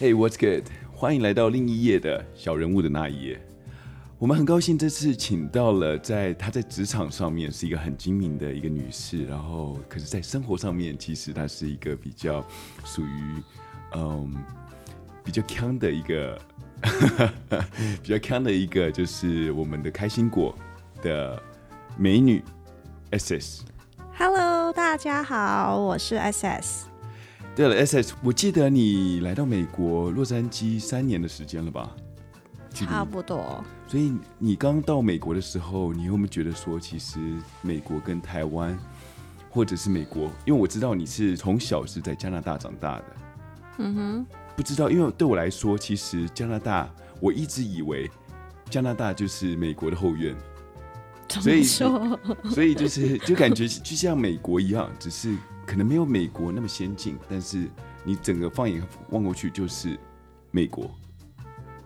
Hey, what's good？欢迎来到另一页的小人物的那一页。我们很高兴这次请到了在她在职场上面是一个很精明的一个女士，然后可是在生活上面其实她是一个比较属于嗯比较强的一个 比较强的一个就是我们的开心果的美女 SS。Hello，大家好，我是 SS。对了，SS，我记得你来到美国洛杉矶三年的时间了吧？差不多。所以你刚到美国的时候，你有没有觉得说，其实美国跟台湾，或者是美国，因为我知道你是从小是在加拿大长大的。嗯哼。不知道，因为对我来说，其实加拿大，我一直以为加拿大就是美国的后院。所以说，所以就是就感觉就像美国一样，只是。可能没有美国那么先进，但是你整个放眼望过去就是美国。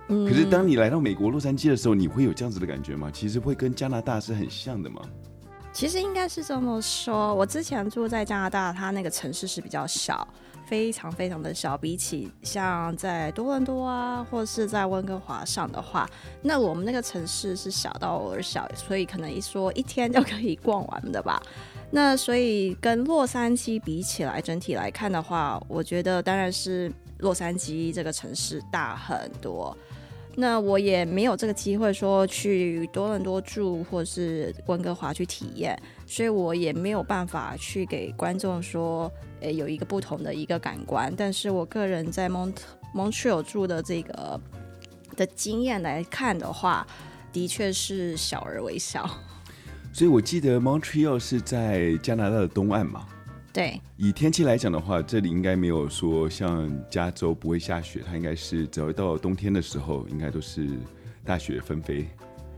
嗯。可是当你来到美国洛杉矶的时候，你会有这样子的感觉吗？其实会跟加拿大是很像的吗？其实应该是这么说。我之前住在加拿大，它那个城市是比较小，非常非常的小。比起像在多伦多啊，或是在温哥华上的话，那我们那个城市是小到而小，所以可能一说一天就可以逛完的吧。那所以跟洛杉矶比起来，整体来看的话，我觉得当然是洛杉矶这个城市大很多。那我也没有这个机会说去多伦多住，或是温哥华去体验，所以我也没有办法去给观众说，诶，有一个不同的一个感官。但是我个人在蒙特蒙特利尔住的这个的经验来看的话，的确是小而微小。所以，我记得 Montreal 是在加拿大的东岸嘛。对。以天气来讲的话，这里应该没有说像加州不会下雪，它应该是只要到冬天的时候，应该都是大雪纷飞。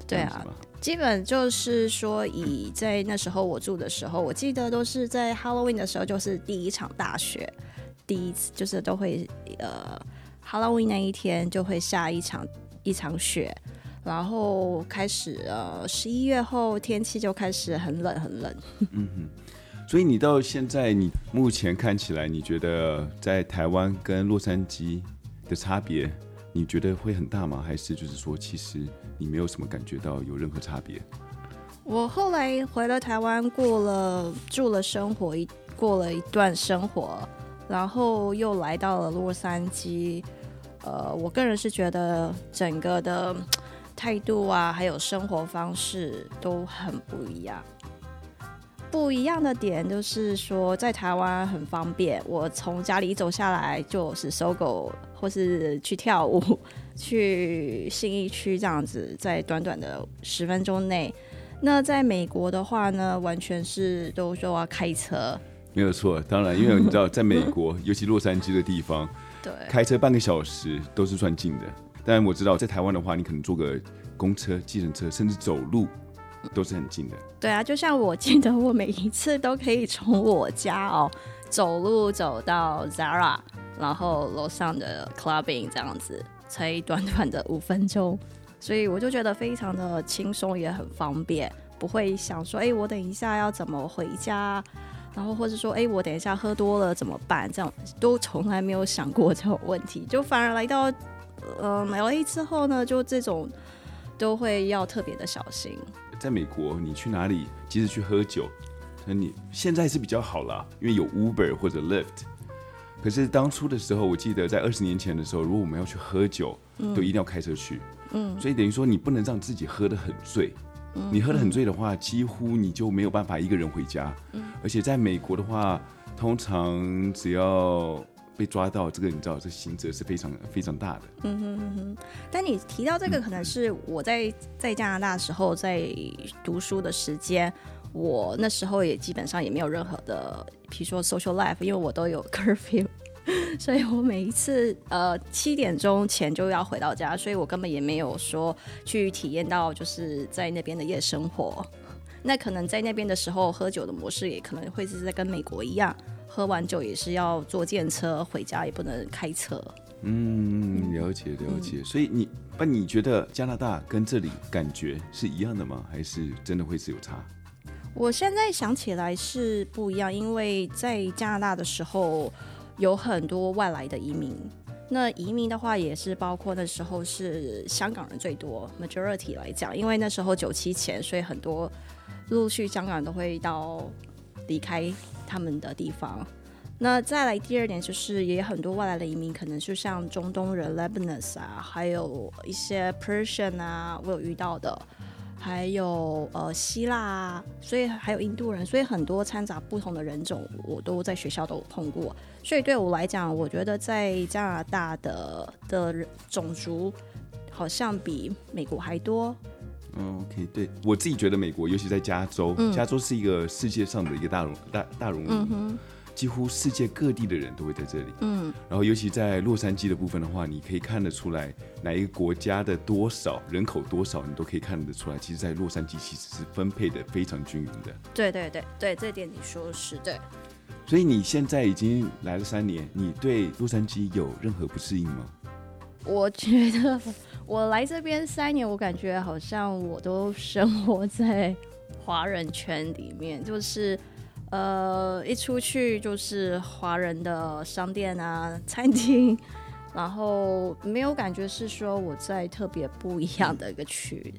对啊，基本就是说，以在那时候我住的时候，我记得都是在 Halloween 的时候，就是第一场大雪，第一次就是都会呃 Halloween 那一天就会下一场一场雪。然后开始呃，十一月后天气就开始很冷很冷。嗯哼，所以你到现在，你目前看起来，你觉得在台湾跟洛杉矶的差别，你觉得会很大吗？还是就是说，其实你没有什么感觉到有任何差别？我后来回了台湾，过了住了生活一过了一段生活，然后又来到了洛杉矶。呃，我个人是觉得整个的。态度啊，还有生活方式都很不一样。不一样的点就是说，在台湾很方便，我从家里走下来就是搜狗，或是去跳舞，去信义区这样子，在短短的十分钟内。那在美国的话呢，完全是都说要开车。没有错，当然，因为你知道，在美国，尤其洛杉矶的地方，对，开车半个小时都是算近的。但我知道，在台湾的话，你可能坐个公车、计程车，甚至走路，都是很近的。对啊，就像我记得，我每一次都可以从我家哦走路走到 Zara，然后楼上的 Clubbing 这样子，才短短的五分钟，所以我就觉得非常的轻松，也很方便，不会想说，哎，我等一下要怎么回家，然后或者说，哎，我等一下喝多了怎么办？这样都从来没有想过这种问题，就反而来到。呃，买了之后呢，就这种都会要特别的小心。在美国，你去哪里，即使去喝酒，那你现在是比较好了，因为有 Uber 或者 Lyft。可是当初的时候，我记得在二十年前的时候，如果我们要去喝酒，嗯、都一定要开车去。嗯，所以等于说你不能让自己喝得很醉。嗯，你喝得很醉的话，几乎你就没有办法一个人回家。嗯，而且在美国的话，通常只要被抓到这个，你知道，这刑责是非常非常大的。嗯哼哼哼。但你提到这个，可能是我在在加拿大时候，在读书的时间，我那时候也基本上也没有任何的，比如说 social life，因为我都有 curfew，所以我每一次呃七点钟前就要回到家，所以我根本也没有说去体验到就是在那边的夜生活。那可能在那边的时候，喝酒的模式也可能会是在跟美国一样。喝完酒也是要坐电车回家，也不能开车。嗯，了解了解。嗯、所以你那你觉得加拿大跟这里感觉是一样的吗？还是真的会是有差？我现在想起来是不一样，因为在加拿大的时候有很多外来的移民，那移民的话，也是包括那时候是香港人最多，majority 来讲，因为那时候九七前，所以很多陆续香港人都会到离开他们的地方。那再来第二点就是，也有很多外来的移民，可能就像中东人 Lebanese 啊，还有一些 Persian 啊，我有遇到的。还有呃希腊啊，所以还有印度人，所以很多掺杂不同的人种，我都在学校都碰过。所以对我来讲，我觉得在加拿大的的种族好像比美国还多。嗯，OK，对我自己觉得美国，尤其在加州，嗯、加州是一个世界上的一个大熔大大熔炉。嗯几乎世界各地的人都会在这里，嗯，然后尤其在洛杉矶的部分的话，你可以看得出来哪一个国家的多少人口多少，你都可以看得出来。其实，在洛杉矶其实是分配的非常均匀的。对对对对，这点你说的是对。所以你现在已经来了三年，你对洛杉矶有任何不适应吗？我觉得我来这边三年，我感觉好像我都生活在华人圈里面，就是。呃，一出去就是华人的商店啊、餐厅，然后没有感觉是说我在特别不一样的一个区，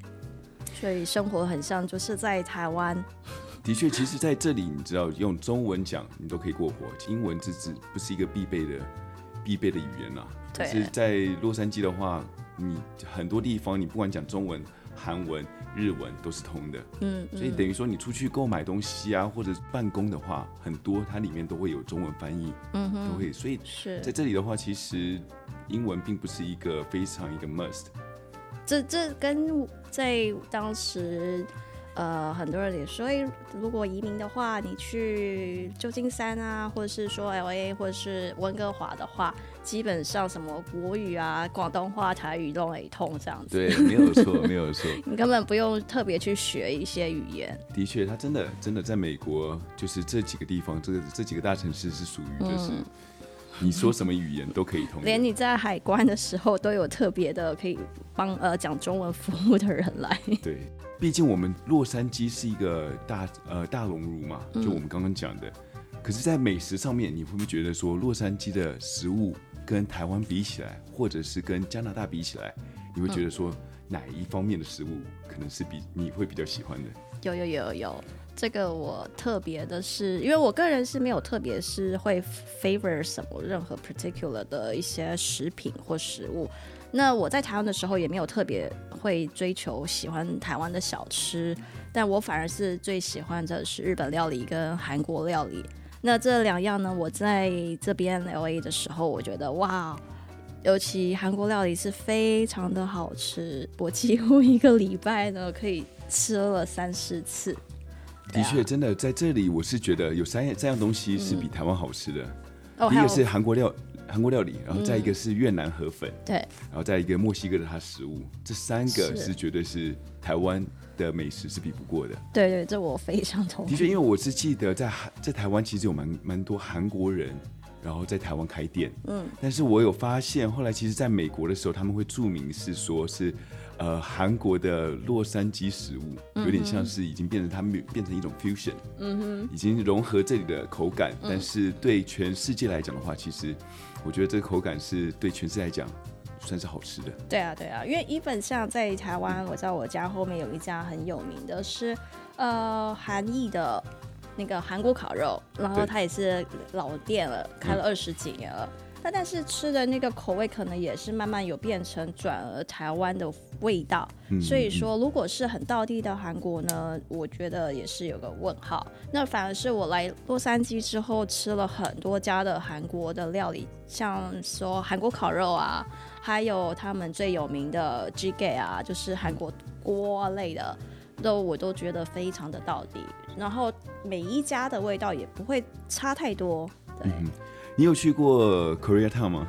所以生活很像就是在台湾。的确，其实在这里，你知道用中文讲你都可以过活，英文这字不是一个必备的必备的语言啦、啊。可是在洛杉矶的话，你很多地方你不管讲中文、韩文。日文都是通的，嗯，所以等于说你出去购买东西啊，或者办公的话，很多它里面都会有中文翻译，嗯哼，都会，所以是在这里的话，其实英文并不是一个非常一个 must。这这跟在当时。呃，很多人也说，欸，如果移民的话，你去旧金山啊，或者是说 LA，或者是温哥华的话，基本上什么国语啊、广东话、台语都会通这样子。对，没有错，没有错。你根本不用特别去学一些语言。的确，他真的真的在美国，就是这几个地方，这个这几个大城市是属于就是，你说什么语言都可以通。连你在海关的时候都有特别的可以帮呃讲中文服务的人来。对。毕竟我们洛杉矶是一个大呃大熔炉嘛，就我们刚刚讲的。嗯、可是，在美食上面，你会不会觉得说，洛杉矶的食物跟台湾比起来，或者是跟加拿大比起来，你会觉得说哪一方面的食物可能是比你会比较喜欢的？有有有有，这个我特别的是，因为我个人是没有特别是会 favor 什么任何 particular 的一些食品或食物。那我在台湾的时候也没有特别会追求喜欢台湾的小吃，但我反而是最喜欢的是日本料理跟韩国料理。那这两样呢，我在这边 LA 的时候，我觉得哇，尤其韩国料理是非常的好吃，我几乎一个礼拜呢可以吃了三四次。的确，真的在这里，我是觉得有三样三样东西是比台湾好吃的。嗯、第一个是韩国料。韩国料理，然后再一个是越南河粉，嗯、对，然后再一个墨西哥的它食物，这三个是绝对是台湾的美食是比不过的。对对，这我非常同意。的确，因为我是记得在在台湾其实有蛮蛮多韩国人，然后在台湾开店，嗯，但是我有发现后来其实在美国的时候，他们会注明是说是。呃，韩国的洛杉矶食物有点像是已经变成他们变成一种 fusion，嗯哼，已经融合这里的口感，嗯、但是对全世界来讲的话，其实我觉得这个口感是对全世界来讲算是好吃的。对啊，对啊，因为一本像在台湾，我在我家后面有一家很有名的是呃韩裔的那个韩国烤肉，然后它也是老店了，开了二十几年了。嗯那但是吃的那个口味可能也是慢慢有变成转而台湾的味道，嗯、所以说如果是很道地的韩国呢，我觉得也是有个问号。那反而是我来洛杉矶之后吃了很多家的韩国的料理，像说韩国烤肉啊，还有他们最有名的 jjigae 啊，就是韩国锅类的，都我都觉得非常的到地。然后每一家的味道也不会差太多，对。嗯你有去过 Koreatown 吗？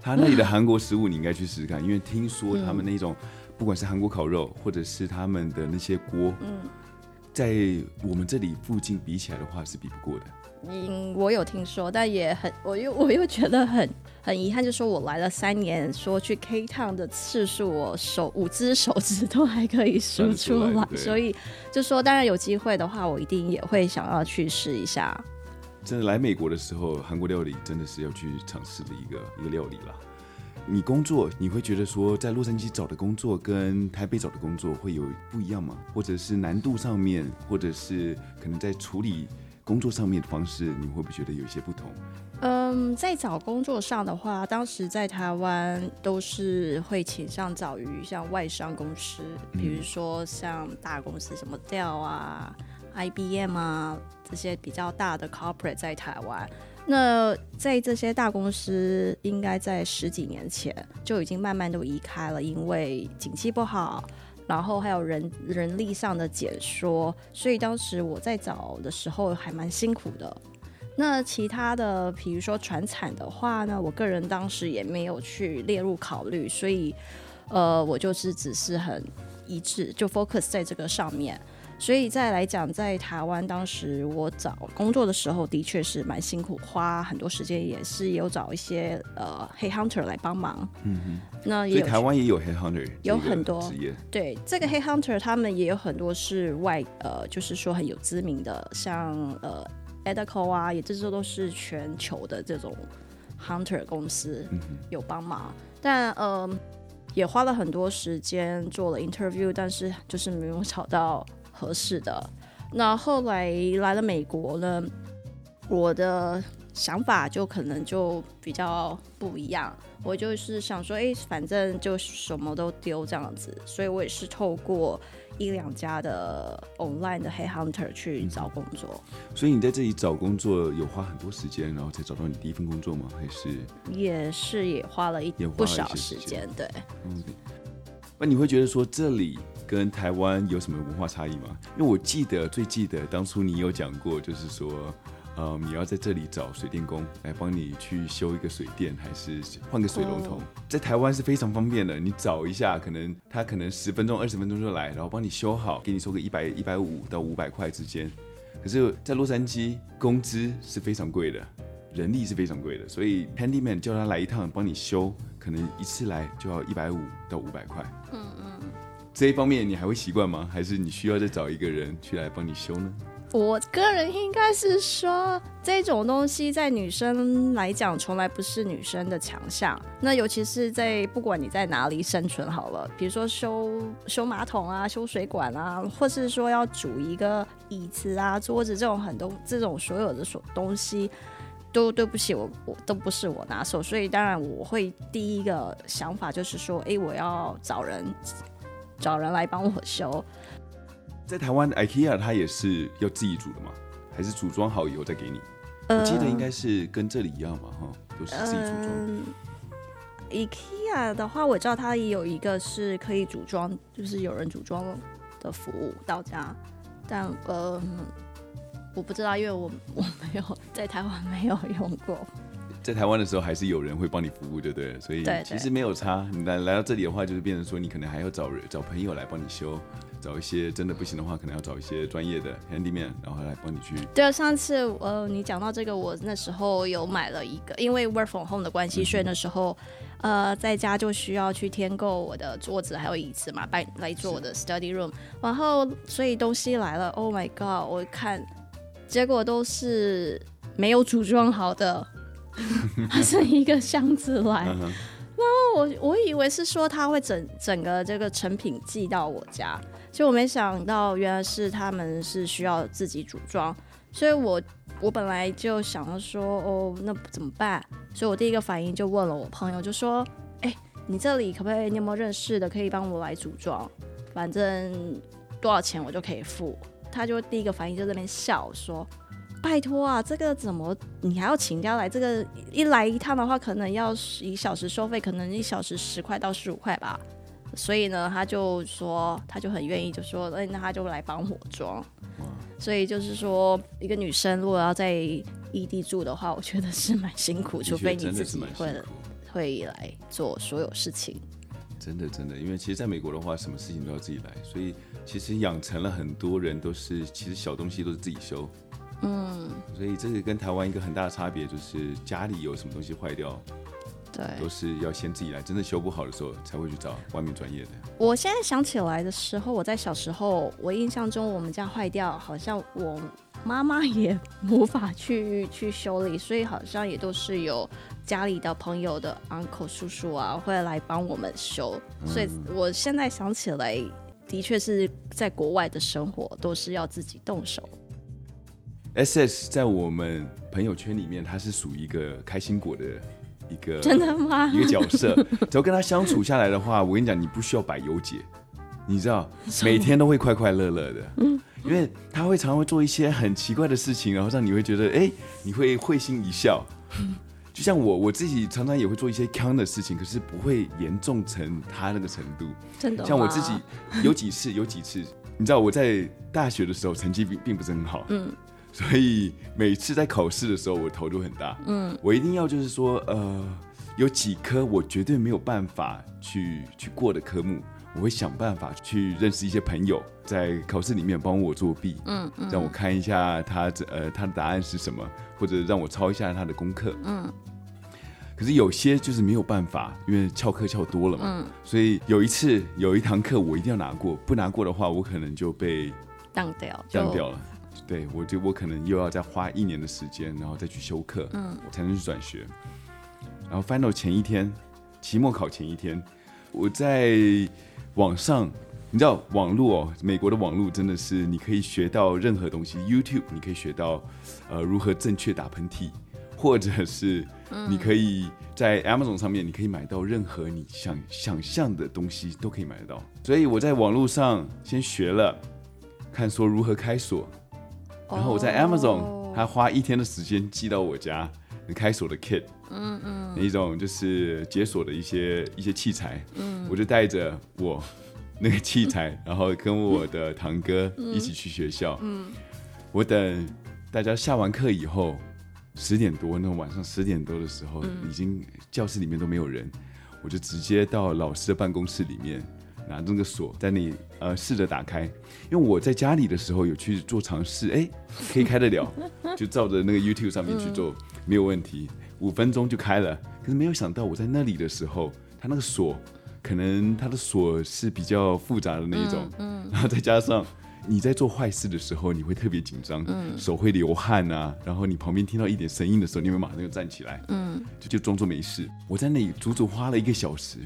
他那里的韩国食物你应该去试试看，因为听说他们那种不管是韩国烤肉，或者是他们的那些锅，在我们这里附近比起来的话是比不过的。嗯，我有听说，但也很，我又我又觉得很 很遗憾，就是说我来了三年，说去 K Town 的次数，我手五只手指都还可以数出来，出来所以就说当然有机会的话，我一定也会想要去试一下。真的来美国的时候，韩国料理真的是要去尝试的一个一个料理了。你工作，你会觉得说在洛杉矶找的工作跟台北找的工作会有不一样吗？或者是难度上面，或者是可能在处理工作上面的方式，你会不会觉得有一些不同？嗯，在找工作上的话，当时在台湾都是会倾向找于像外商公司，比如说像大公司，什么 Dell 啊、IBM 啊这些比较大的 corporate 在台湾。那在这些大公司，应该在十几年前就已经慢慢都移开了，因为景气不好，然后还有人人力上的减缩，所以当时我在找的时候还蛮辛苦的。那其他的，比如说传产的话呢，我个人当时也没有去列入考虑，所以，呃，我就是只是很一致，就 focus 在这个上面。所以再来讲，在台湾当时我找工作的时候，的确是蛮辛苦，花很多时间，也是有找一些呃 head hunter 来帮忙。嗯哼。那也所以台湾也有 head hunter，有很多职业。对，这个 head hunter 他们也有很多是外呃，就是说很有知名的，像呃。Edico 啊，也这些都是全球的这种 hunter 公司有帮忙，嗯、但呃也花了很多时间做了 interview，但是就是没有找到合适的。那后来来了美国呢，我的想法就可能就比较不一样。我就是想说，哎，反正就什么都丢这样子，所以我也是透过。一两家的 online 的 head hunter 去找工作。嗯，所以你在这里找工作有花很多时间，然后才找到你第一份工作吗？还是也是也花了一不少时间，对。嗯，那你会觉得说这里跟台湾有什么文化差异吗？因为我记得最记得当初你有讲过，就是说。呃，你要在这里找水电工来帮你去修一个水电，还是换个水龙头？Oh. 在台湾是非常方便的，你找一下，可能他可能十分钟、二十分钟就来，然后帮你修好，给你收个一百、一百五到五百块之间。可是，在洛杉矶，工资是非常贵的，人力是非常贵的，所以 handyman 叫他来一趟帮你修，可能一次来就要一百五到五百块。嗯嗯，这一方面你还会习惯吗？还是你需要再找一个人去来帮你修呢？我个人应该是说，这种东西在女生来讲，从来不是女生的强项。那尤其是在不管你在哪里生存好了，比如说修修马桶啊、修水管啊，或是说要煮一个椅子啊、桌子这种很多这种所有的所东西，都对不起我，我都不是我拿手。所以当然我会第一个想法就是说，哎，我要找人找人来帮我修。在台湾，IKEA 它也是要自己组的吗？还是组装好以后再给你？呃、我记得应该是跟这里一样嘛，哈，都是自己组装。呃、IKEA 的话，我知道它也有一个是可以组装，就是有人组装的服务到家。但呃，我不知道，因为我我没有在台湾没有用过。在台湾的时候，还是有人会帮你服务，对不对？所以其实没有差。你来来到这里的话，就是变成说，你可能还要找人找朋友来帮你修。找一些真的不行的话，可能要找一些专业的 handyman，然后来帮你去。对啊，上次呃，你讲到这个，我那时候有买了一个，因为 work from home 的关系，所以那时候呃在家就需要去添购我的桌子还有椅子嘛，来来做我的 study room。然后所以东西来了，Oh my god！我看结果都是没有组装好的，它是一个箱子来。然后我我以为是说他会整整个这个成品寄到我家。其实我没想到，原来是他们是需要自己组装，所以我我本来就想要说，哦，那怎么办？所以我第一个反应就问了我朋友，就说，哎，你这里可不可以？你有没有认识的可以帮我来组装？反正多少钱我就可以付。他就第一个反应就在那边笑说，拜托啊，这个怎么你还要请假来？这个一来一趟的话，可能要一小时收费，可能一小时十块到十五块吧。所以呢，他就说，他就很愿意，就说，哎，那他就来帮我装。所以就是说，一个女生如果要在异地住的话，我觉得是蛮辛苦，除非你自己会会来做所有事情。真的真的，因为其实在美国的话，什么事情都要自己来，所以其实养成了很多人都是，其实小东西都是自己修。嗯，所以这是跟台湾一个很大的差别就是，家里有什么东西坏掉。对，都是要先自己来，真的修不好的时候才会去找外面专业的。我现在想起来的时候，我在小时候，我印象中我们家坏掉，好像我妈妈也无法去去修理，所以好像也都是有家里的朋友的 uncle 叔叔啊，会来帮我们修。嗯、所以我现在想起来，的确是在国外的生活都是要自己动手。SS 在我们朋友圈里面，他是属于一个开心果的一个真的吗？一个角色，只要跟他相处下来的话，我跟你讲，你不需要百忧解，你知道，每天都会快快乐乐的。嗯，因为他会常常会做一些很奇怪的事情，然后让你会觉得，哎、欸，你会会心一笑。就像我我自己常常也会做一些坑的事情，可是不会严重成他那个程度。真的，像我自己有几次有几次，你知道我在大学的时候成绩并并不是很好，嗯，所以每次在考试的时候我头都很大，嗯，我一定要就是说，呃，有几科我绝对没有办法去去过的科目，我会想办法去认识一些朋友，在考试里面帮我作弊，嗯，嗯，让我看一下他这呃他的答案是什么。或者让我抄一下他的功课，嗯，可是有些就是没有办法，因为翘课翘多了嘛，嗯，所以有一次有一堂课我一定要拿过，不拿过的话，我可能就被当掉，当掉了，对，我就我可能又要再花一年的时间，然后再去修课，嗯，我才能去转学。然后 final 前一天，期末考前一天，我在网上。你知道网络哦，美国的网络真的是你可以学到任何东西。YouTube 你可以学到，呃，如何正确打喷嚏，或者是你可以在 Amazon 上面，你可以买到任何你想想象的东西都可以买得到。所以我在网络上先学了，看说如何开锁，然后我在 Amazon，他花一天的时间寄到我家开锁的 kit，嗯嗯，那一种就是解锁的一些一些器材，嗯，我就带着我。那个器材，然后跟我的堂哥一起去学校。嗯，我等大家下完课以后，十点多，那晚上十点多的时候，已经教室里面都没有人，我就直接到老师的办公室里面，拿着那个锁在那里呃试着打开。因为我在家里的时候有去做尝试，哎，可以开得了，就照着那个 YouTube 上面去做，没有问题，五分钟就开了。可是没有想到我在那里的时候，它那个锁。可能它的锁是比较复杂的那一种，然后再加上你在做坏事的时候，你会特别紧张，嗯，手会流汗啊，然后你旁边听到一点声音的时候，你会马上就站起来，嗯，就就装作没事。我在那里足足花了一个小时，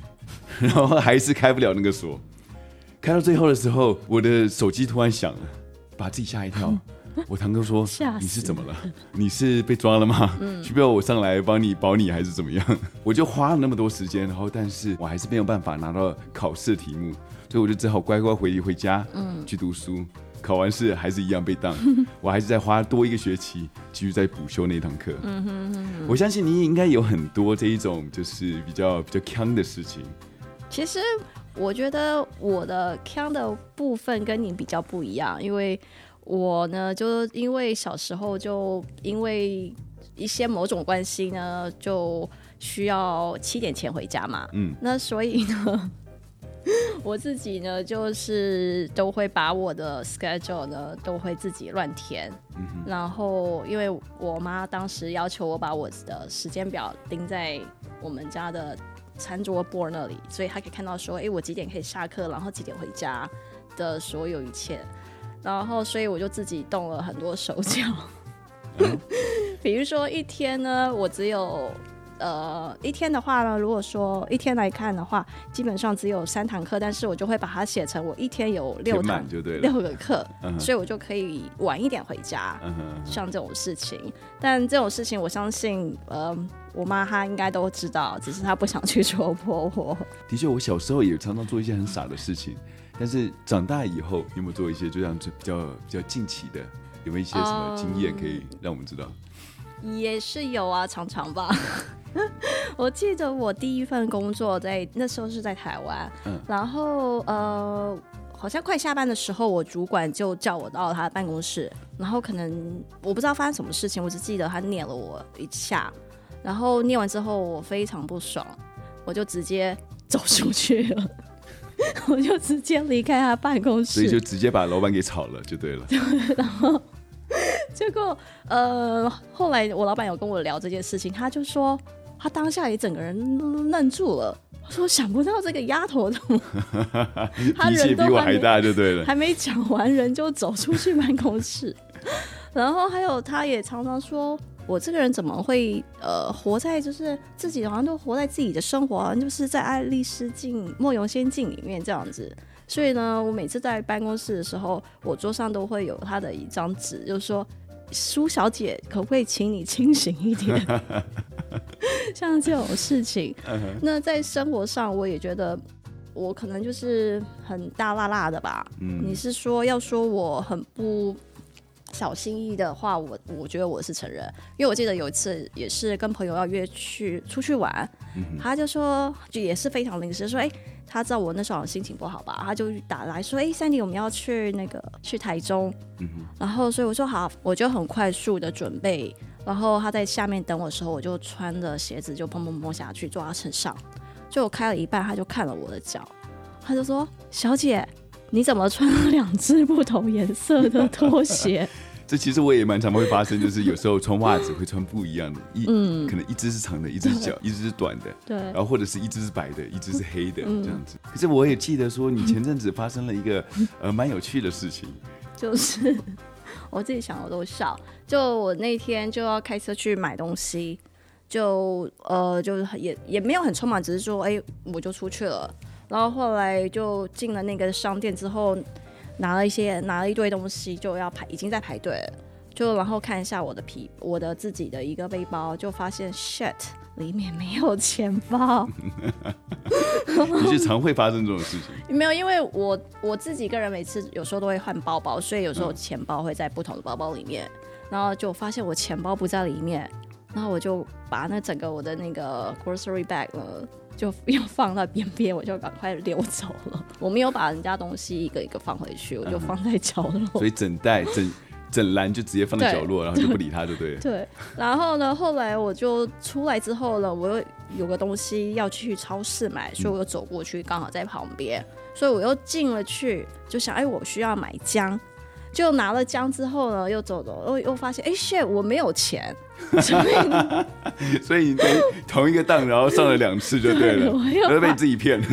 然后还是开不了那个锁，开到最后的时候，我的手机突然响了，把自己吓一跳。嗯 我堂哥说：“你是怎么了？你是被抓了吗？嗯、需不要我上来帮你保你，还是怎么样？”我就花了那么多时间，然后但是我还是没有办法拿到考试题目，所以我就只好乖乖回回家，嗯，去读书。考完试还是一样被当，我还是在花多一个学期继续在补修那堂课。嗯哼哼哼。我相信你应该有很多这一种就是比较比较坑的事情。其实我觉得我的坑的部分跟你比较不一样，因为。我呢，就因为小时候就因为一些某种关系呢，就需要七点前回家嘛。嗯，那所以呢，我自己呢，就是都会把我的 schedule 呢，都会自己乱填。嗯哼。然后，因为我妈当时要求我把我的时间表钉在我们家的餐桌 board 那里，所以她可以看到说，哎，我几点可以下课，然后几点回家的所有一切。然后，所以我就自己动了很多手脚，比如说一天呢，我只有呃一天的话呢，如果说一天来看的话，基本上只有三堂课，但是我就会把它写成我一天有六堂就对了，六个课，所以我就可以晚一点回家，像这种事情。但这种事情，我相信呃我妈她应该都知道，只是她不想去戳破我。的确，我小时候也常常做一些很傻的事情。但是长大以后有没有做一些就这样子比较比较近期的？有没有一些什么经验可以让我们知道？也是有啊，常常吧。我记得我第一份工作在那时候是在台湾，嗯，然后呃，好像快下班的时候，我主管就叫我到他的办公室，然后可能我不知道发生什么事情，我只记得他念了我一下，然后念完之后我非常不爽，我就直接走出去了。我就直接离开他办公室，所以就直接把老板给炒了，就对了。然后结果呃，后来我老板有跟我聊这件事情，他就说他当下也整个人愣住了，他说想不到这个丫头怎么，脾气比我还大，就对了，还没讲完人就走出去办公室。然后还有他也常常说。我这个人怎么会呃活在就是自己好像都活在自己的生活，好像就是在爱丽丝境梦游仙境里面这样子。所以呢，我每次在办公室的时候，我桌上都会有他的一张纸，就是说，苏小姐，可不可以请你清醒一点？像这种事情，那在生活上，我也觉得我可能就是很大辣辣的吧。嗯，你是说要说我很不小心翼翼的话，我我觉得我是承认，因为我记得有一次也是跟朋友要约去出去玩，嗯、他就说就也是非常临时说，哎、欸，他知道我那时候心情不好吧，他就打来说，哎、欸，Sandy，我们要去那个去台中，嗯、然后所以我说好，我就很快速的准备，然后他在下面等我的时候，我就穿着鞋子就砰砰砰下去坐他车上，就我开了一半，他就看了我的脚，他就说，小姐。你怎么穿了两只不同颜色的拖鞋？这其实我也蛮常会发生，就是有时候穿袜子会穿不一样的，一、嗯、可能一只是长的，一只是脚，一只是短的，对，然后或者是一只是白的，一只是黑的、嗯、这样子。可是我也记得说，你前阵子发生了一个、嗯、呃蛮有趣的事情，就是我自己想我都笑。就我那天就要开车去买东西，就呃就是也也没有很匆忙，只是说哎我就出去了。然后后来就进了那个商店之后，拿了一些拿了一堆东西，就要排，已经在排队了。就然后看一下我的皮，我的自己的一个背包，就发现 shit 里面没有钱包。你是常会发生这种事情？没有，因为我我自己个人每次有时候都会换包包，所以有时候钱包会在不同的包包里面。嗯、然后就发现我钱包不在里面，然后我就把那整个我的那个 grocery bag 了。就 又放到边边，我就赶快溜走了。我没有把人家东西一个一个放回去，我就放在角落。所以整袋整整篮就直接放在角落，然后就不理他，就对了。对。然后呢，后来我就出来之后呢，我又有个东西要去超市买，所以我又走过去，刚好在旁边，所以我又进了去，就想，哎，我需要买姜。就拿了姜之后呢，又走走，又又发现，哎，shit，我没有钱，所以，所以你同一个档，然后上了两次就对了，对我又被自己骗。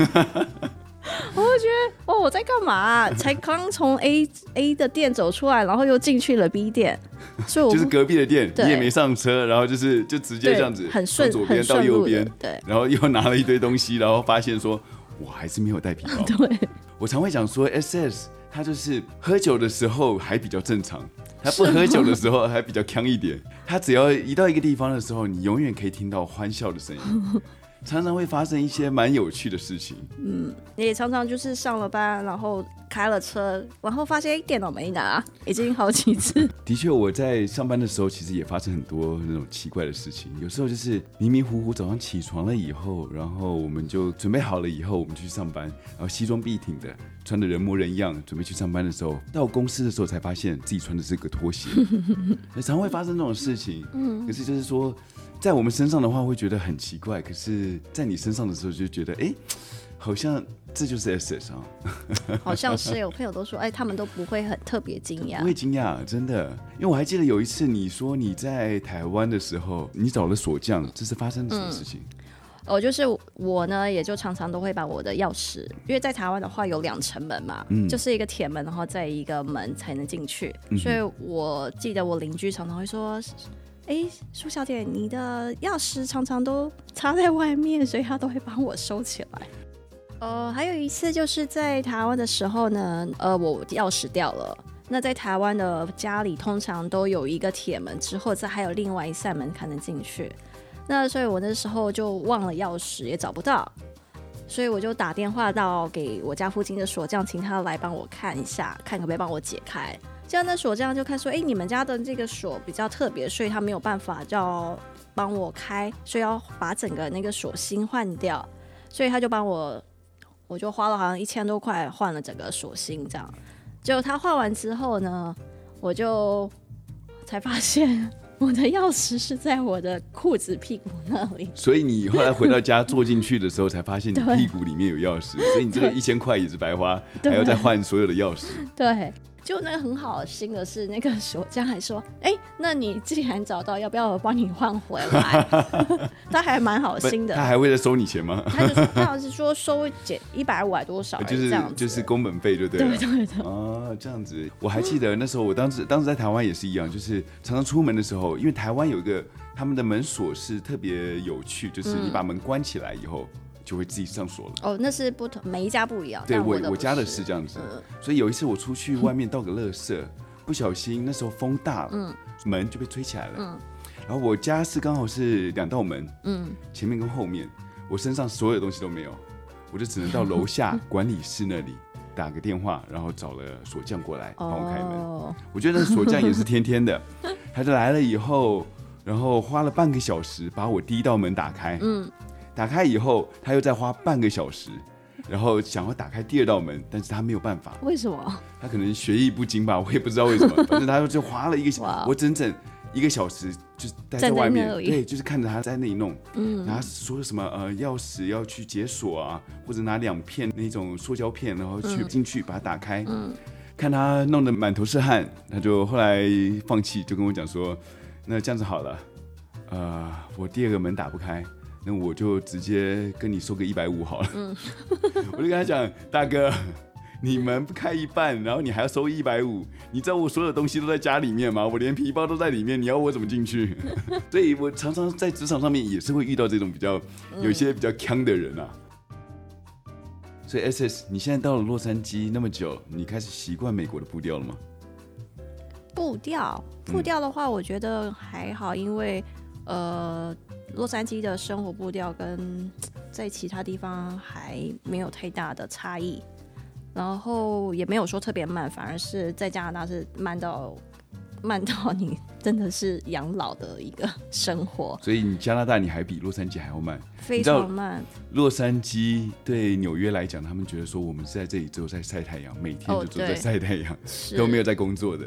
我就觉得，哦，我在干嘛啊？才刚从 A A 的店走出来，然后又进去了 B 店，所以我就是隔壁的店，你也没上车，然后就是就直接这样子，很顺，从左边到右边，对，然后又拿了一堆东西，然后发现说，我还是没有带皮包。对，我常会讲说，SS。他就是喝酒的时候还比较正常，他不喝酒的时候还比较强一点。他只要一到一个地方的时候，你永远可以听到欢笑的声音。常常会发生一些蛮有趣的事情。嗯，也常常就是上了班，然后开了车，然后发现电脑没拿，已经好几次。的确，我在上班的时候，其实也发生很多那种奇怪的事情。有时候就是迷迷糊糊，早上起床了以后，然后我们就准备好了以后，我们就去上班，然后西装笔挺的，穿的人模人样，准备去上班的时候，到公司的时候才发现自己穿的是个拖鞋。常会发生这种事情。嗯，可是就是说。在我们身上的话会觉得很奇怪，可是在你身上的时候就觉得，哎，好像这就是 SS 啊，好像是有朋友都说，哎，他们都不会很特别惊讶，不会惊讶，真的，因为我还记得有一次你说你在台湾的时候，你找了锁匠，这是发生了什么事情？哦，就是我呢，也就常常都会把我的钥匙，因为在台湾的话有两层门嘛，嗯，就是一个铁门，然后再一个门才能进去，嗯，所以我记得我邻居常常会说。哎，苏小姐，你的钥匙常常都插在外面，所以他都会帮我收起来。呃，还有一次就是在台湾的时候呢，呃，我钥匙掉了。那在台湾的家里通常都有一个铁门，之后再还有另外一扇门才能进去。那所以我那时候就忘了钥匙，也找不到，所以我就打电话到给我家附近的锁匠，请他来帮我看一下，看可不可以帮我解开。这样的锁匠就看说，哎，你们家的这个锁比较特别，所以他没有办法叫帮我开，所以要把整个那个锁芯换掉，所以他就帮我，我就花了好像一千多块换了整个锁芯，这样。结果他换完之后呢，我就才发现我的钥匙是在我的裤子屁股那里。所以你后来回到家坐进去的时候，才发现你屁股里面有钥匙，所以你这个一千块也是白花，还要再换所有的钥匙。对。就那个很好心的是，那个锁匠还说：“哎、欸，那你既然找到，要不要我帮你换回来？” 他还蛮好心的。他还会再收你钱吗？他就是他好像是说收减一百五还多少，就是这样就是工本费，就对了。对对对。哦，这样子，我还记得那时候，我当时当时在台湾也是一样，就是常常出门的时候，因为台湾有一个他们的门锁是特别有趣，就是你把门关起来以后。嗯就会自己上锁了。哦，那是不同，每一家不一样。对我我，我家的是这样子，嗯、所以有一次我出去外面倒个垃圾，不小心那时候风大了，嗯、门就被吹起来了。嗯、然后我家是刚好是两道门，嗯，前面跟后面，我身上所有东西都没有，我就只能到楼下管理室那里打个电话，然后找了锁匠过来帮我开门。哦、我觉得锁匠也是天天的，他就来了以后，然后花了半个小时把我第一道门打开。嗯。打开以后，他又再花半个小时，然后想要打开第二道门，但是他没有办法。为什么？他可能学艺不精吧，我也不知道为什么。反正他就花了一个小时，我整整一个小时就待在外面，对，就是看着他在那里弄。嗯，然后说什么呃钥匙要去解锁啊，或者拿两片那种塑胶片，然后去进去把它打开。嗯，看他弄得满头是汗，他就后来放弃，就跟我讲说，那这样子好了，呃，我第二个门打不开。那我就直接跟你收个一百五好了。嗯，我就跟他讲，大哥，你门不开一半，然后你还要收一百五，你知道我所有东西都在家里面吗？我连皮包都在里面，你要我怎么进去？所以我常常在职场上面也是会遇到这种比较有一些比较坑的人啊。所以 SS，你现在到了洛杉矶那么久，你开始习惯美国的步调了吗？步调，步调的话，我觉得还好，因为呃。洛杉矶的生活步调跟 在其他地方还没有太大的差异，然后也没有说特别慢，反而是在加拿大是慢到慢到你真的是养老的一个生活。所以你加拿大你还比洛杉矶还要慢，非常慢。洛杉矶对纽约来讲，他们觉得说我们是在这里只有在晒太阳，每天就都在晒太阳，哦、都没有在工作的。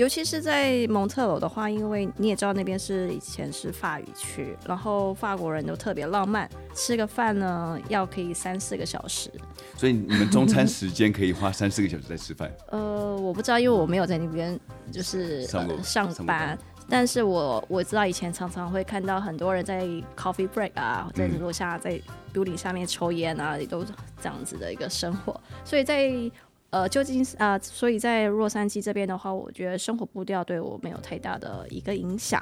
尤其是在蒙特娄的话，因为你也知道那边是以前是法语区，然后法国人都特别浪漫，吃个饭呢要可以三四个小时。所以你们中餐时间可以花三四个小时在吃饭？呃，我不知道，因为我没有在那边就是上、呃、上班，但是我我知道以前常常会看到很多人在 coffee break 啊，在楼下在 building 下面抽烟啊，也都这样子的一个生活，所以在。呃，究竟啊、所以在洛杉矶这边的话，我觉得生活步调对我没有太大的一个影响，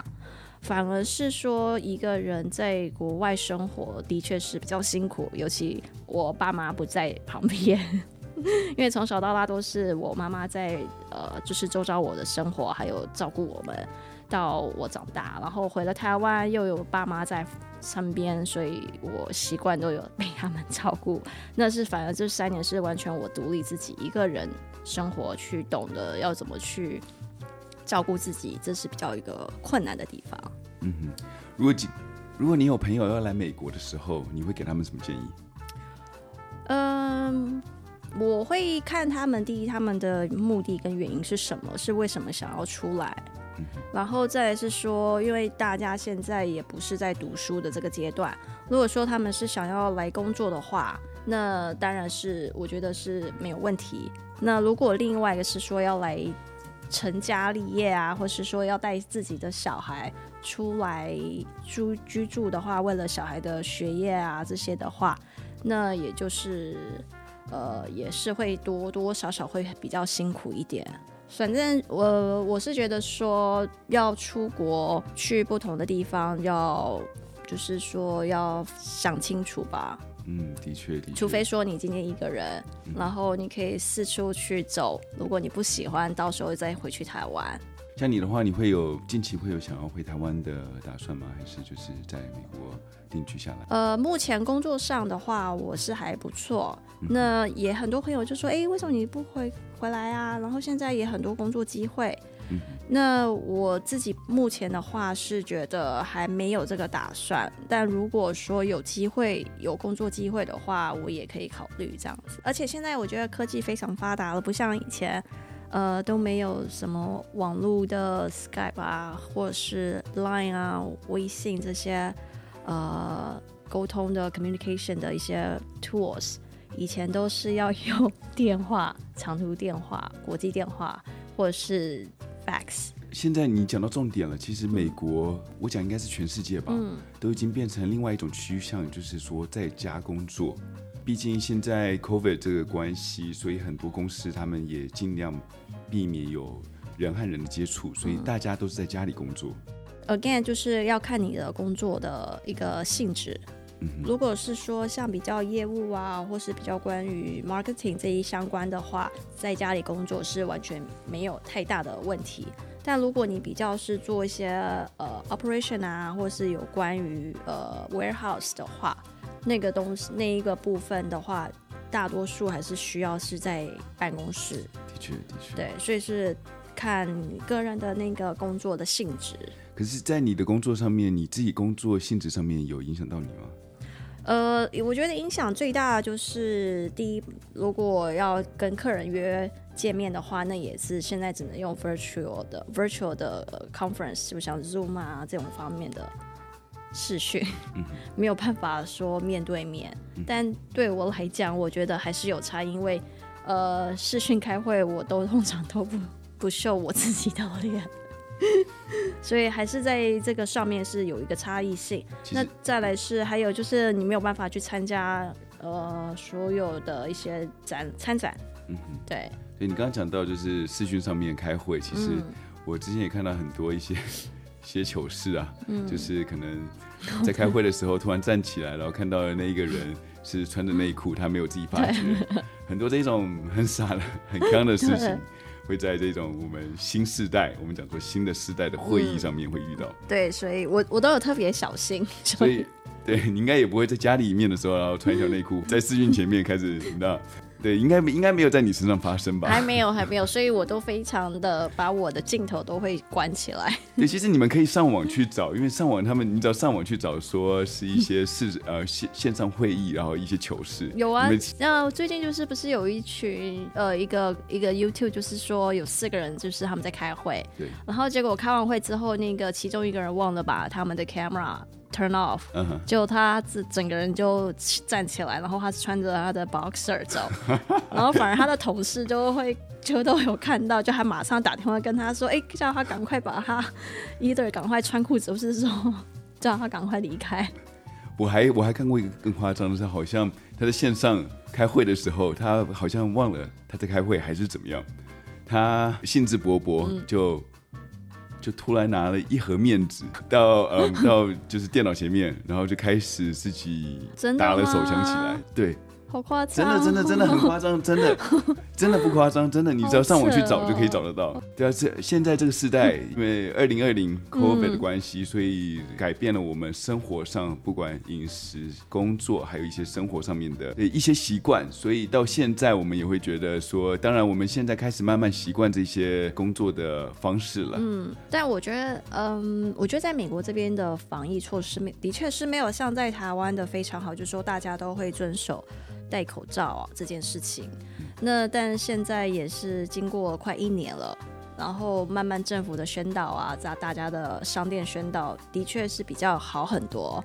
反而是说一个人在国外生活的确是比较辛苦，尤其我爸妈不在旁边，因为从小到大都是我妈妈在呃，就是周遭我的生活，还有照顾我们。到我长大，然后回了台湾，又有爸妈在身边，所以我习惯都有被他们照顾。那是反而这三年是完全我独立自己一个人生活，去懂得要怎么去照顾自己，这是比较一个困难的地方。嗯哼，如果如果你有朋友要来美国的时候，你会给他们什么建议？嗯，我会看他们第一，他们的目的跟原因是什么，是为什么想要出来。然后再来是说，因为大家现在也不是在读书的这个阶段，如果说他们是想要来工作的话，那当然是我觉得是没有问题。那如果另外一个是说要来成家立业啊，或是说要带自己的小孩出来住居住的话，为了小孩的学业啊这些的话，那也就是呃也是会多多少少会比较辛苦一点。反正我我是觉得说要出国去不同的地方，要就是说要想清楚吧。嗯，的确的确。除非说你今天一个人，嗯、然后你可以四处去走。如果你不喜欢，到时候再回去台湾。像你的话，你会有近期会有想要回台湾的打算吗？还是就是在美国定居下来？呃，目前工作上的话，我是还不错。那也很多朋友就说，哎，为什么你不回回来啊？然后现在也很多工作机会。嗯、那我自己目前的话是觉得还没有这个打算，但如果说有机会有工作机会的话，我也可以考虑这样子。而且现在我觉得科技非常发达了，不像以前，呃，都没有什么网络的 Skype 啊，或者是 Line 啊、微信这些，呃，沟通的 communication 的一些 tools。以前都是要用 电话、长途电话、国际电话，或者是 fax。现在你讲到重点了，其实美国，我讲应该是全世界吧，嗯，都已经变成另外一种趋向，就是说在家工作。毕竟现在 COVID 这个关系，所以很多公司他们也尽量避免有人和人的接触，所以大家都是在家里工作。Again，就是要看你的工作的一个性质。嗯，如果是说像比较业务啊，或是比较关于 marketing 这一相关的话，在家里工作是完全没有太大的问题。但如果你比较是做一些呃 operation 啊，或是有关于呃 warehouse 的话，那个东西那一个部分的话，大多数还是需要是在办公室。的确，的确。对，所以是看你个人的那个工作的性质。可是，在你的工作上面，你自己工作性质上面有影响到你吗？呃，我觉得影响最大的就是第一，如果要跟客人约见面的话，那也是现在只能用 virtual 的 virtual 的 conference，就像 Zoom 啊这种方面的视讯，嗯，没有办法说面对面。嗯、但对我来讲，我觉得还是有差，因为呃视讯开会，我都通常都不不秀我自己的脸。所以还是在这个上面是有一个差异性。那再来是还有就是你没有办法去参加呃所有的一些展参展。嗯哼，对。所以你刚刚讲到就是视讯上面开会，其实我之前也看到很多一些 一些糗事啊，嗯，就是可能在开会的时候突然站起来，然后看到的那一个人是穿着内裤，他没有自己发觉，很多这种很傻的很刚的事情。会在这种我们新世代，我们讲说新的世代的会议上面会遇到。嗯、对，所以我我都有特别小心。所以，对你应该也不会在家里面的时候，然后穿一条内裤 在试训前面开始，你知道。对，应该应该没有在你身上发生吧？还没有，还没有，所以我都非常的把我的镜头都会关起来。对，其实你们可以上网去找，因为上网他们，你只要上网去找，说是一些是呃线线上会议，然后一些糗事。有啊，那最近就是不是有一群呃一个一个 YouTube，就是说有四个人，就是他们在开会，对，然后结果开完会之后，那个其中一个人忘了把他们的 camera。Turn off，就、uh. 他整整个人就站起来，然后他是穿着他的 boxer 走，然后反而他的同事就会就都有看到，就还马上打电话跟他说，哎、欸，叫他赶快把他 either 赶快穿裤子，不是说 叫他赶快离开。我还我还看过一个更夸张的是，好像他在线上开会的时候，他好像忘了他在开会还是怎么样，他兴致勃勃就。嗯就突然拿了一盒面纸 到嗯到就是电脑前面，然后就开始自己打了手枪起来，对。好夸张！真的真的真的很夸张，真的 真的不夸张，真的，你只要上网去找就可以找得到。哦、对啊，这现在这个时代，因为二零二零 COVID 的关系，所以改变了我们生活上不管饮食、工作，还有一些生活上面的一些习惯。所以到现在，我们也会觉得说，当然我们现在开始慢慢习惯这些工作的方式了。嗯，但我觉得，嗯，我觉得在美国这边的防疫措施，的确是没有像在台湾的非常好，就是说大家都会遵守。戴口罩啊，这件事情，那但现在也是经过快一年了，然后慢慢政府的宣导啊，在大家的商店宣导的确是比较好很多。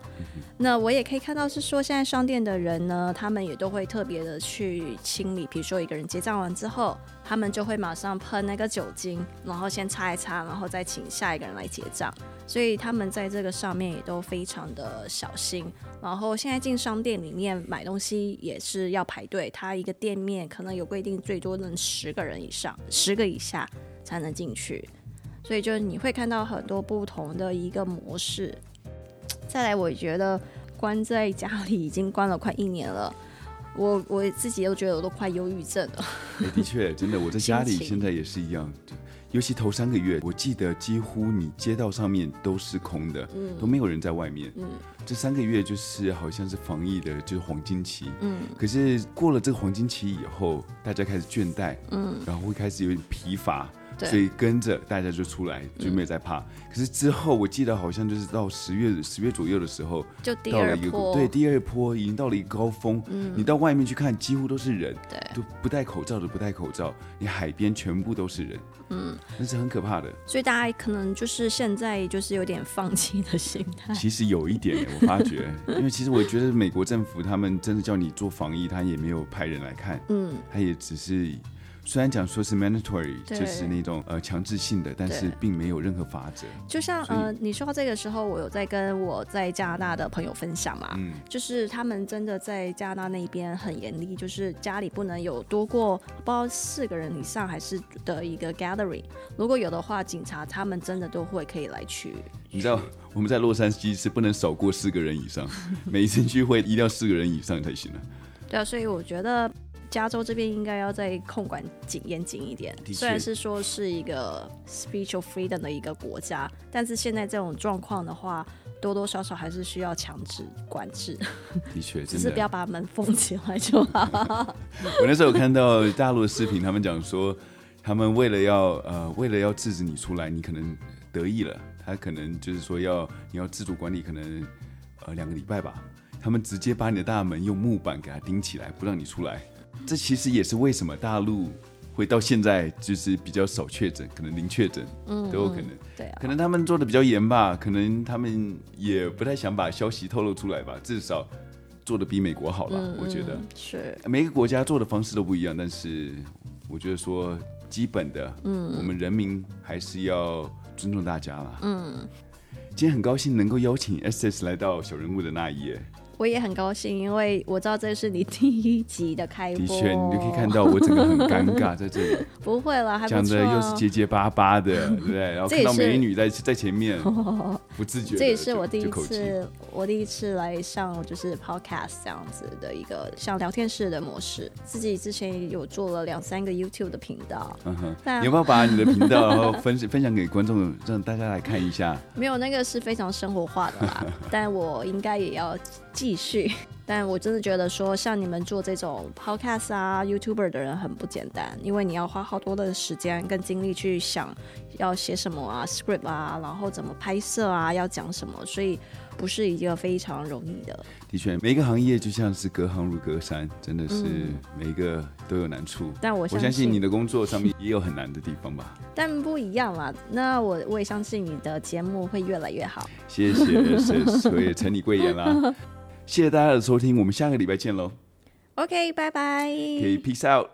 那我也可以看到是说，现在商店的人呢，他们也都会特别的去清理，比如说一个人结账完之后，他们就会马上喷那个酒精，然后先擦一擦，然后再请下一个人来结账。所以他们在这个上面也都非常的小心。然后现在进商店里面买东西也是要排队，他一个店面可能有规定，最多能十个人以上，十个以下才能进去。所以就是你会看到很多不同的一个模式。再来，我觉得关在家里已经关了快一年了，我我自己都觉得我都快忧郁症了。欸，的确，真的，我在家里现在也是一样。尤其头三个月，我记得几乎你街道上面都是空的，嗯，都没有人在外面。嗯，这三个月就是好像是防疫的，就是黄金期。嗯，可是过了这个黄金期以后，大家开始倦怠，嗯，然后会开始有点疲乏，所以跟着大家就出来，就没有再怕。嗯、可是之后我记得好像就是到十月十月左右的时候，就到了一个，对，第二波已经到了一个高峰。嗯，你到外面去看，几乎都是人，对，都不戴口罩的不戴口罩，你海边全部都是人，嗯，那是很可怕的。所以大家可能就是现在就是有点放弃的心态。其实有一点，我发觉，因为其实我觉得美国政府他们真的叫你做防疫，他也没有派人来看，嗯，他也只是。虽然讲说是 mandatory，就是那种呃强制性的，但是并没有任何法则。就像呃你说到这个时候，我有在跟我在加拿大的朋友分享嘛，嗯，就是他们真的在加拿大那边很严厉，就是家里不能有多过不知道四个人以上还是的一个 gathering，如果有的话，警察他们真的都会可以来去。你知道我们在洛杉矶是不能少过四个人以上，每一次聚会一定要四个人以上才行了。对啊，所以我觉得。加州这边应该要再控管紧严谨一点，虽然是说是一个 speech of freedom 的一个国家，但是现在这种状况的话，多多少少还是需要强制管制。的确，只是不要把门封起来就好。我那时候有看到大陆的视频，他们讲说，他们为了要呃，为了要制止你出来，你可能得意了，他可能就是说要你要自主管理，可能呃两个礼拜吧，他们直接把你的大门用木板给它钉起来，不让你出来。这其实也是为什么大陆会到现在就是比较少确诊，可能零确诊，嗯，都有可能。对啊，可能他们做的比较严吧，可能他们也不太想把消息透露出来吧。至少做的比美国好了，嗯，我觉得是。每个国家做的方式都不一样，但是我觉得说基本的，嗯，我们人民还是要尊重大家啦。嗯，今天很高兴能够邀请 SS 来到小人物的那一页。我也很高兴，因为我知道这是你第一集的开播。的确，你就可以看到我整个很尴尬在这里。不会了，还讲的又是结结巴巴的，对不对？然后看到美女在在前面，不自觉。这也是我第一次，我第一次来上就是 podcast 这样子的一个像聊天室的模式。自己之前有做了两三个 YouTube 的频道。嗯哼。你有没有把你的频道然后分 分享给观众，让大家来看一下？没有，那个是非常生活化的啦。但我应该也要。继续，但我真的觉得说，像你们做这种 podcast 啊、YouTuber 的人很不简单，因为你要花好多的时间跟精力去想要写什么啊、script 啊，然后怎么拍摄啊、要讲什么，所以不是一个非常容易的。的确，每一个行业就像是隔行如隔山，真的是每一个都有难处。嗯、但我相信，我相信你的工作上面也有很难的地方吧？但不一样啦，那我我也相信你的节目会越来越好。谢谢，谢所以承你贵言啦。谢谢大家的收听，我们下个礼拜见喽。OK，拜拜。可以 peace out。